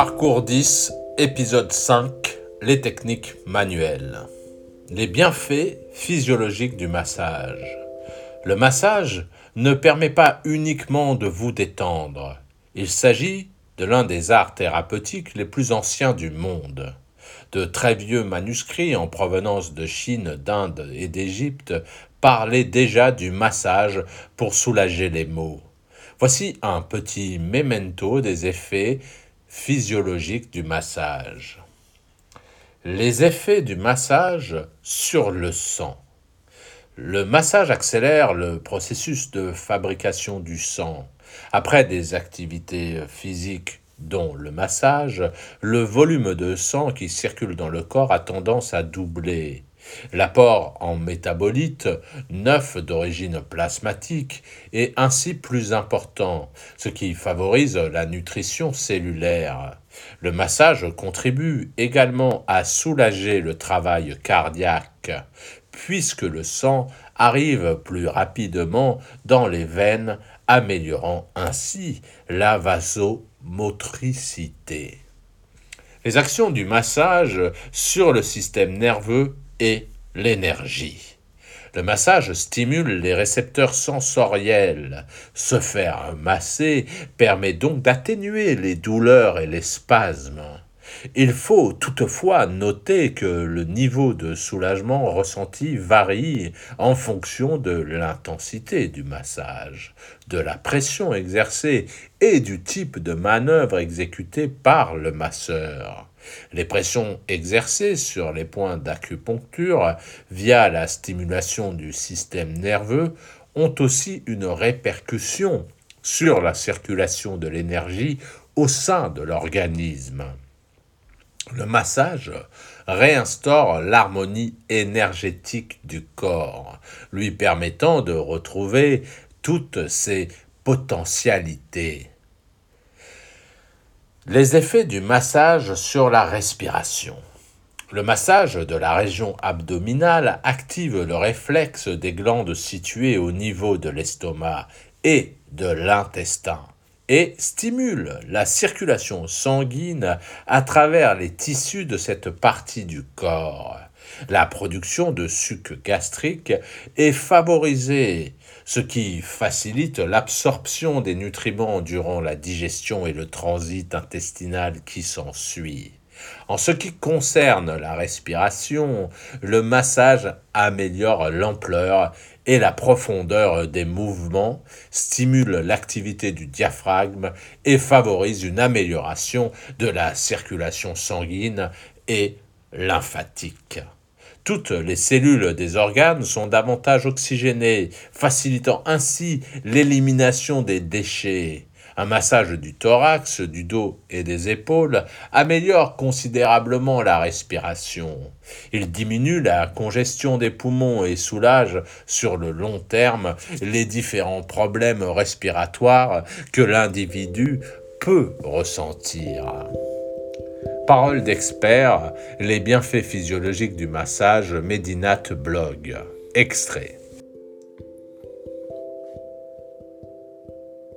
Parcours 10, épisode 5, les techniques manuelles. Les bienfaits physiologiques du massage. Le massage ne permet pas uniquement de vous détendre. Il s'agit de l'un des arts thérapeutiques les plus anciens du monde. De très vieux manuscrits en provenance de Chine, d'Inde et d'Égypte parlaient déjà du massage pour soulager les maux. Voici un petit memento des effets physiologiques du massage. Les effets du massage sur le sang. Le massage accélère le processus de fabrication du sang. Après des activités physiques dont le massage, le volume de sang qui circule dans le corps a tendance à doubler. L'apport en métabolites, neuf d'origine plasmatique, est ainsi plus important, ce qui favorise la nutrition cellulaire. Le massage contribue également à soulager le travail cardiaque, puisque le sang arrive plus rapidement dans les veines, améliorant ainsi la vasomotricité. Les actions du massage sur le système nerveux et l'énergie. Le massage stimule les récepteurs sensoriels. Se faire masser permet donc d'atténuer les douleurs et les spasmes. Il faut toutefois noter que le niveau de soulagement ressenti varie en fonction de l'intensité du massage, de la pression exercée et du type de manœuvre exécutée par le masseur. Les pressions exercées sur les points d'acupuncture via la stimulation du système nerveux ont aussi une répercussion sur la circulation de l'énergie au sein de l'organisme. Le massage réinstaure l'harmonie énergétique du corps, lui permettant de retrouver toutes ses potentialités. Les effets du massage sur la respiration. Le massage de la région abdominale active le réflexe des glandes situées au niveau de l'estomac et de l'intestin et stimule la circulation sanguine à travers les tissus de cette partie du corps. La production de suc gastrique est favorisée, ce qui facilite l'absorption des nutriments durant la digestion et le transit intestinal qui s'ensuit. En ce qui concerne la respiration, le massage améliore l'ampleur et la profondeur des mouvements, stimule l'activité du diaphragme et favorise une amélioration de la circulation sanguine et lymphatique. Toutes les cellules des organes sont davantage oxygénées, facilitant ainsi l'élimination des déchets. Un massage du thorax, du dos et des épaules améliore considérablement la respiration. Il diminue la congestion des poumons et soulage sur le long terme les différents problèmes respiratoires que l'individu peut ressentir. Parole d'expert, les bienfaits physiologiques du massage Medinat Blog. Extrait.